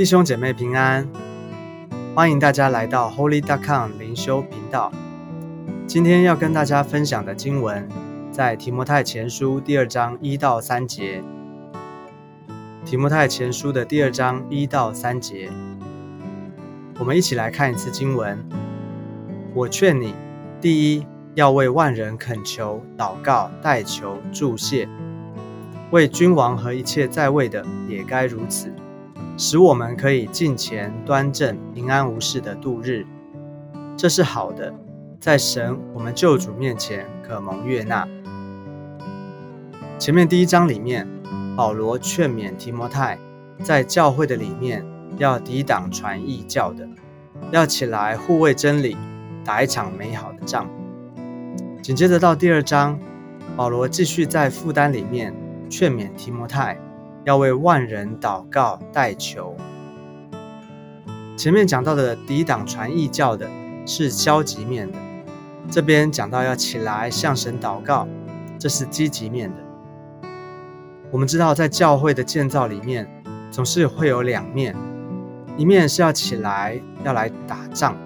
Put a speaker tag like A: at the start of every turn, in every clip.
A: 弟兄姐妹平安，欢迎大家来到 Holy Dot Com 灵修频道。今天要跟大家分享的经文，在提摩太前书第二章一到三节。提摩太前书的第二章一到三节，我们一起来看一次经文。我劝你，第一要为万人恳求、祷告、代求、祝谢；为君王和一切在位的，也该如此。使我们可以进前端正、平安无事的度日，这是好的，在神我们救主面前可蒙悦纳。前面第一章里面，保罗劝勉提摩太，在教会的里面要抵挡传异教的，要起来护卫真理，打一场美好的仗。紧接着到第二章，保罗继续在负担里面劝勉提摩太。要为万人祷告代求。前面讲到的抵挡传异教的是消极面的，这边讲到要起来向神祷告，这是积极面的。我们知道，在教会的建造里面，总是会有两面，一面是要起来要来打仗，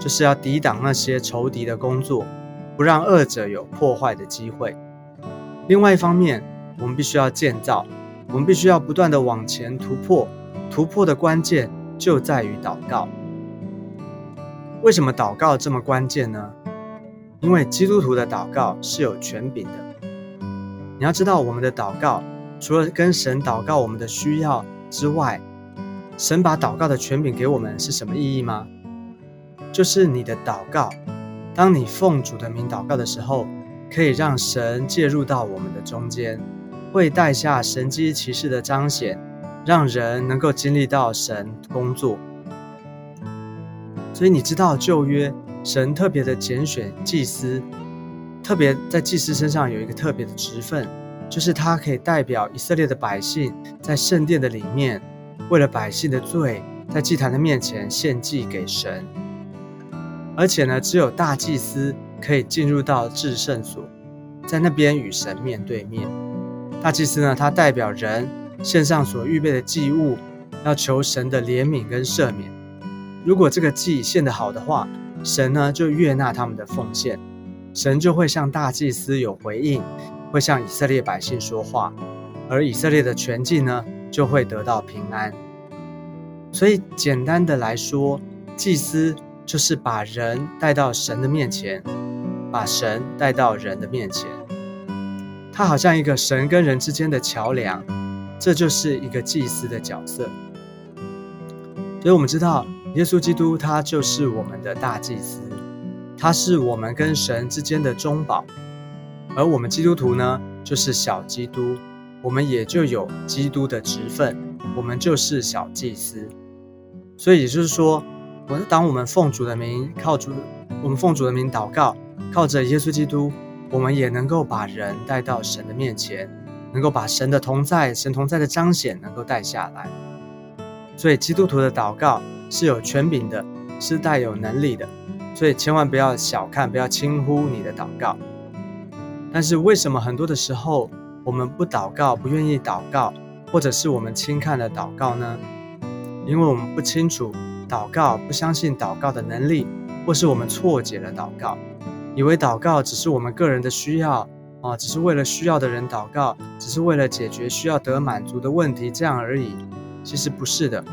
A: 就是要抵挡那些仇敌的工作，不让恶者有破坏的机会；另外一方面，我们必须要建造。我们必须要不断的往前突破，突破的关键就在于祷告。为什么祷告这么关键呢？因为基督徒的祷告是有权柄的。你要知道，我们的祷告除了跟神祷告我们的需要之外，神把祷告的权柄给我们是什么意义吗？就是你的祷告，当你奉主的名祷告的时候，可以让神介入到我们的中间。会带下神机骑士的彰显，让人能够经历到神工作。所以你知道旧约神特别的拣选祭司，特别在祭司身上有一个特别的职分，就是他可以代表以色列的百姓，在圣殿的里面，为了百姓的罪，在祭坛的面前献祭给神。而且呢，只有大祭司可以进入到至圣所，在那边与神面对面。大祭司呢，他代表人献上所预备的祭物，要求神的怜悯跟赦免。如果这个祭献得好的话，神呢就悦纳他们的奉献，神就会向大祭司有回应，会向以色列百姓说话，而以色列的全祭呢就会得到平安。所以简单的来说，祭司就是把人带到神的面前，把神带到人的面前。他好像一个神跟人之间的桥梁，这就是一个祭司的角色。所以，我们知道耶稣基督他就是我们的大祭司，他是我们跟神之间的中保，而我们基督徒呢，就是小基督，我们也就有基督的职分，我们就是小祭司。所以，也就是说，我当我们奉主的名靠主，我们奉主的名祷告，靠着耶稣基督。我们也能够把人带到神的面前，能够把神的同在、神同在的彰显能够带下来。所以基督徒的祷告是有权柄的，是带有能力的。所以千万不要小看、不要轻忽你的祷告。但是为什么很多的时候我们不祷告、不愿意祷告，或者是我们轻看了祷告呢？因为我们不清楚祷告，不相信祷告的能力，或是我们错解了祷告。以为祷告只是我们个人的需要啊，只是为了需要的人祷告，只是为了解决需要得满足的问题这样而已。其实不是的，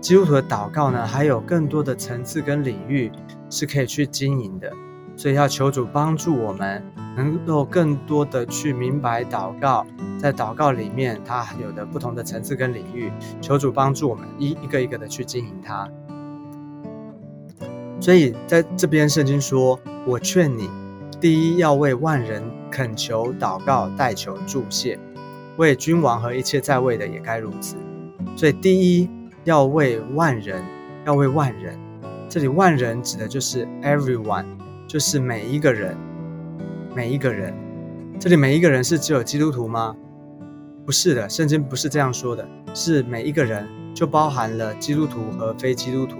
A: 基督徒的祷告呢，还有更多的层次跟领域是可以去经营的。所以要求主帮助我们，能够更多的去明白祷告，在祷告里面它有的不同的层次跟领域，求主帮助我们一一个一个的去经营它。所以在这边圣经说。我劝你，第一要为万人恳求、祷告、代求、祝谢；为君王和一切在位的也该如此。所以，第一要为万人，要为万人。这里“万人”指的就是 everyone，就是每一个人，每一个人。这里每一个人是只有基督徒吗？不是的，圣经不是这样说的，是每一个人就包含了基督徒和非基督徒。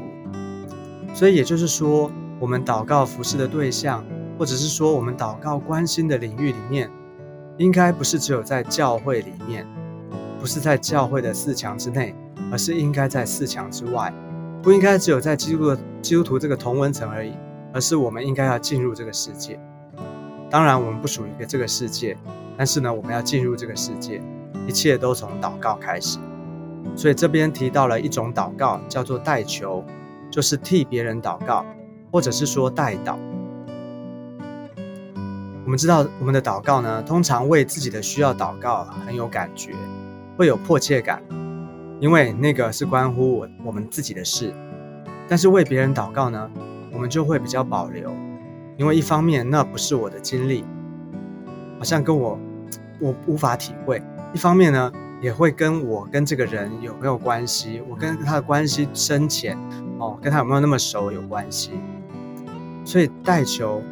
A: 所以也就是说。我们祷告服侍的对象，或者是说我们祷告关心的领域里面，应该不是只有在教会里面，不是在教会的四墙之内，而是应该在四墙之外，不应该只有在基督的基督徒这个同文层而已，而是我们应该要进入这个世界。当然，我们不属于这个世界，但是呢，我们要进入这个世界，一切都从祷告开始。所以这边提到了一种祷告，叫做代求，就是替别人祷告，或者是说代祷。我们知道，我们的祷告呢，通常为自己的需要祷告很有感觉，会有迫切感，因为那个是关乎我我们自己的事。但是为别人祷告呢，我们就会比较保留，因为一方面那不是我的经历，好像跟我 我无法体会；一方面呢，也会跟我跟这个人有没有关系，我跟他的关系深浅哦，跟他有没有那么熟有关系。所以带球。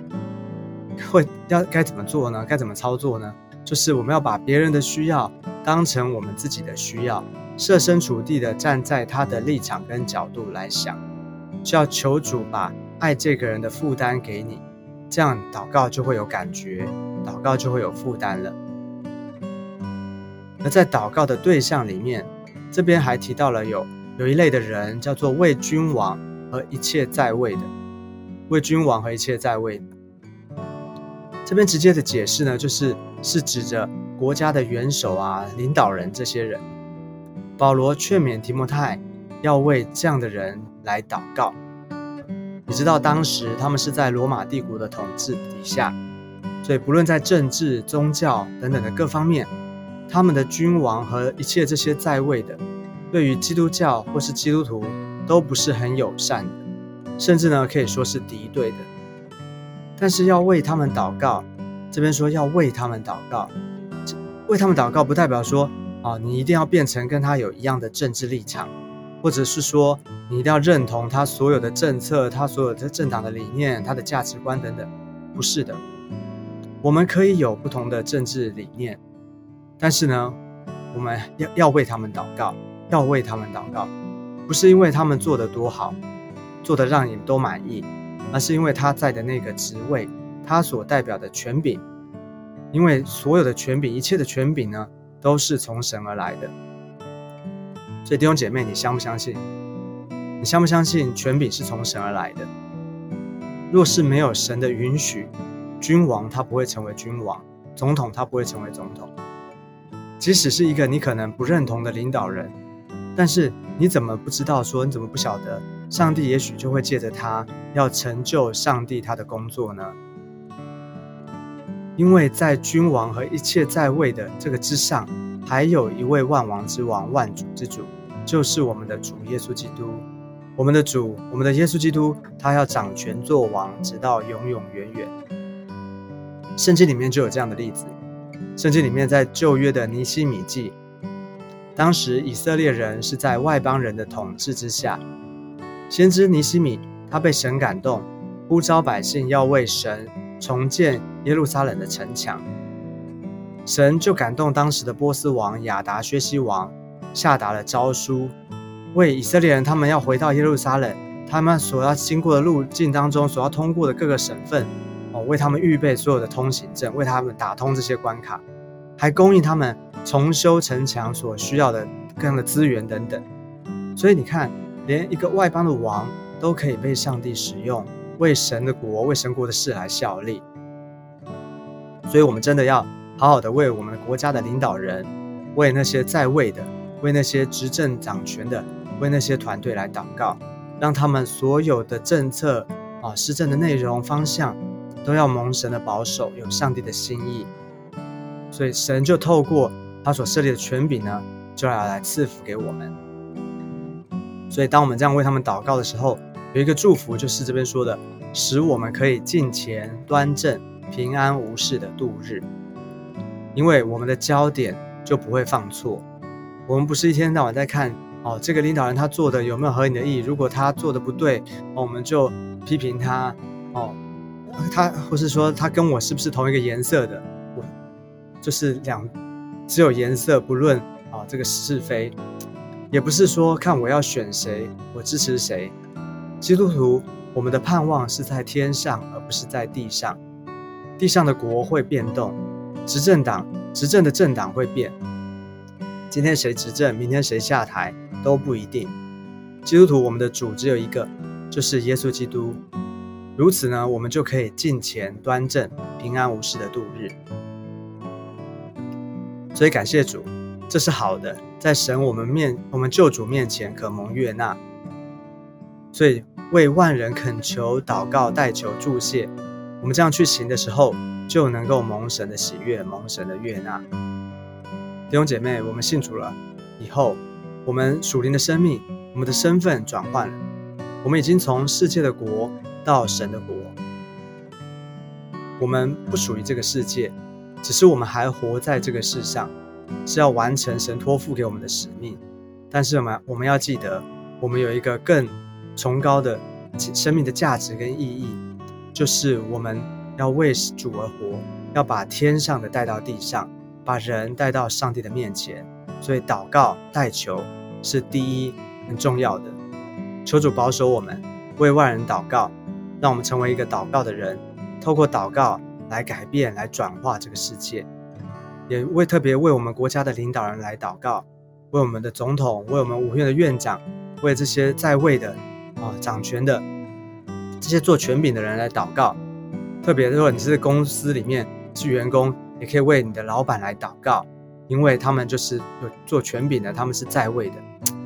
A: 会要该怎么做呢？该怎么操作呢？就是我们要把别人的需要当成我们自己的需要，设身处地的站在他的立场跟角度来想，需要求主把爱这个人的负担给你，这样祷告就会有感觉，祷告就会有负担了。而在祷告的对象里面，这边还提到了有有一类的人叫做为君王和一切在位的，为君王和一切在位。这边直接的解释呢，就是是指着国家的元首啊、领导人这些人。保罗劝勉提摩太要为这样的人来祷告。你知道当时他们是在罗马帝国的统治底下，所以不论在政治、宗教等等的各方面，他们的君王和一切这些在位的，对于基督教或是基督徒都不是很友善的，甚至呢可以说是敌对的。但是要为他们祷告，这边说要为他们祷告，为他们祷告不代表说啊，你一定要变成跟他有一样的政治立场，或者是说你一定要认同他所有的政策、他所有的政党的理念、他的价值观等等，不是的。我们可以有不同的政治理念，但是呢，我们要要为他们祷告，要为他们祷告，不是因为他们做的多好，做的让你都满意。而是因为他在的那个职位，他所代表的权柄，因为所有的权柄，一切的权柄呢，都是从神而来的。所以弟兄姐妹，你相不相信？你相不相信权柄是从神而来的？若是没有神的允许，君王他不会成为君王，总统他不会成为总统。即使是一个你可能不认同的领导人，但是你怎么不知道？说你怎么不晓得？上帝也许就会借着他，要成就上帝他的工作呢。因为在君王和一切在位的这个之上，还有一位万王之王、万主之主，就是我们的主耶稣基督。我们的主，我们的耶稣基督，他要掌权做王，直到永永远远。圣经里面就有这样的例子。圣经里面在旧约的尼希米记，当时以色列人是在外邦人的统治之下。先知尼西米，他被神感动，呼召百姓要为神重建耶路撒冷的城墙。神就感动当时的波斯王亚达薛西王，下达了诏书，为以色列人他们要回到耶路撒冷，他们所要经过的路径当中所要通过的各个省份，为他们预备所有的通行证，为他们打通这些关卡，还供应他们重修城墙所需要的各样的资源等等。所以你看。连一个外邦的王都可以被上帝使用，为神的国、为神国的事来效力。所以，我们真的要好好的为我们国家的领导人、为那些在位的、为那些执政掌权的、为那些团队来祷告，让他们所有的政策啊、施政的内容方向，都要蒙神的保守，有上帝的心意。所以，神就透过他所设立的权柄呢，就要来赐福给我们。所以，当我们这样为他们祷告的时候，有一个祝福，就是这边说的，使我们可以进前、端正、平安无事的度日。因为我们的焦点就不会放错。我们不是一天到晚在看哦，这个领导人他做的有没有合你的意？如果他做的不对，我们就批评他哦。他或是说他跟我是不是同一个颜色的？我就是两只有颜色，不论啊这个是非。也不是说看我要选谁，我支持谁。基督徒，我们的盼望是在天上，而不是在地上。地上的国会变动，执政党、执政的政党会变，今天谁执政，明天谁下台都不一定。基督徒，我们的主只有一个，就是耶稣基督。如此呢，我们就可以进前端正、平安无事的度日。所以感谢主，这是好的，在神我们面、我们救主面前可蒙悦纳。所以为万人恳求、祷告、代求、祝谢，我们这样去行的时候，就能够蒙神的喜悦、蒙神的悦纳。弟兄姐妹，我们信主了以后，我们属灵的生命、我们的身份转换了，我们已经从世界的国。到神的国，我们不属于这个世界，只是我们还活在这个世上，是要完成神托付给我们的使命。但是我们我们要记得，我们有一个更崇高的生命的价值跟意义，就是我们要为主而活，要把天上的带到地上，把人带到上帝的面前。所以祷告代求是第一很重要的。求主保守我们，为万人祷告。让我们成为一个祷告的人，透过祷告来改变、来转化这个世界，也为特别为我们国家的领导人来祷告，为我们的总统、为我们五院的院长、为这些在位的啊掌权的这些做权柄的人来祷告。特别如果你是公司里面是员工，也可以为你的老板来祷告，因为他们就是有做权柄的，他们是在位的。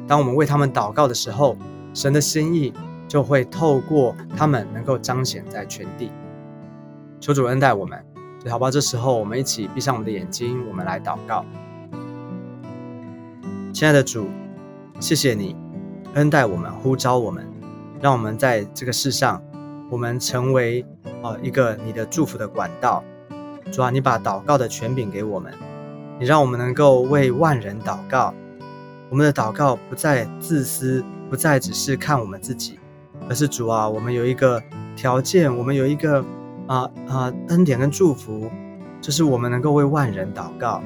A: 当我们为他们祷告的时候，神的心意。就会透过他们能够彰显在全地。求主恩待我们，好吧？这时候我们一起闭上我们的眼睛，我们来祷告。亲爱的主，谢谢你恩待我们，呼召我们，让我们在这个世上，我们成为啊一个你的祝福的管道。主啊，你把祷告的权柄给我们，你让我们能够为万人祷告。我们的祷告不再自私，不再只是看我们自己。而是主啊，我们有一个条件，我们有一个啊啊恩典跟祝福，就是我们能够为万人祷告，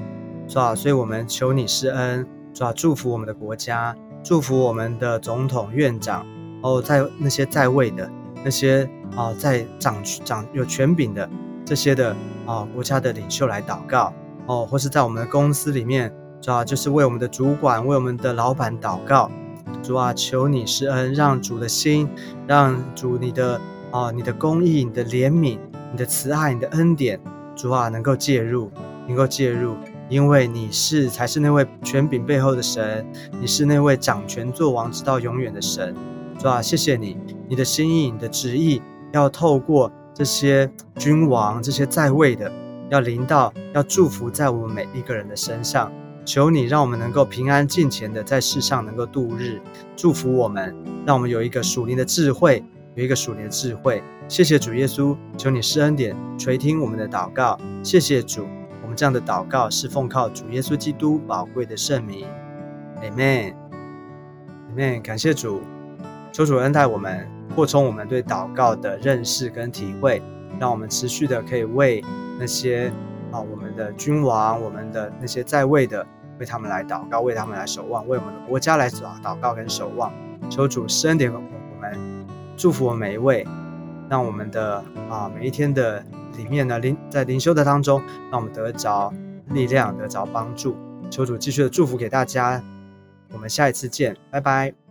A: 是吧？所以我们求你施恩，是吧？祝福我们的国家，祝福我们的总统、院长，哦，在那些在位的那些啊，在掌掌有权柄的这些的啊国家的领袖来祷告，哦，或是在我们的公司里面，是吧？就是为我们的主管、为我们的老板祷告。主啊，求你施恩，让主的心，让主你的啊，你的公义、你的怜悯、你的慈爱、你的恩典，主啊，能够介入，能够介入，因为你是才是那位权柄背后的神，你是那位掌权作王直到永远的神。主啊，谢谢你，你的心意、你的旨意，要透过这些君王、这些在位的，要临到，要祝福在我们每一个人的身上。求你让我们能够平安尽前的在世上能够度日，祝福我们，让我们有一个属灵的智慧，有一个属灵的智慧。谢谢主耶稣，求你施恩典垂听我们的祷告。谢谢主，我们这样的祷告是奉靠主耶稣基督宝贵的圣名。Amen，Amen。感谢主，求主恩待我们，扩充我们对祷告的认识跟体会，让我们持续的可以为那些。啊，我们的君王，我们的那些在位的，为他们来祷告，为他们来守望，为我们的国家来祷祷告跟守望，求主施恩点我们，祝福我们每一位，让我们的啊每一天的里面呢灵在灵修的当中，让我们得着力量，得着帮助，求主继续的祝福给大家，我们下一次见，拜拜。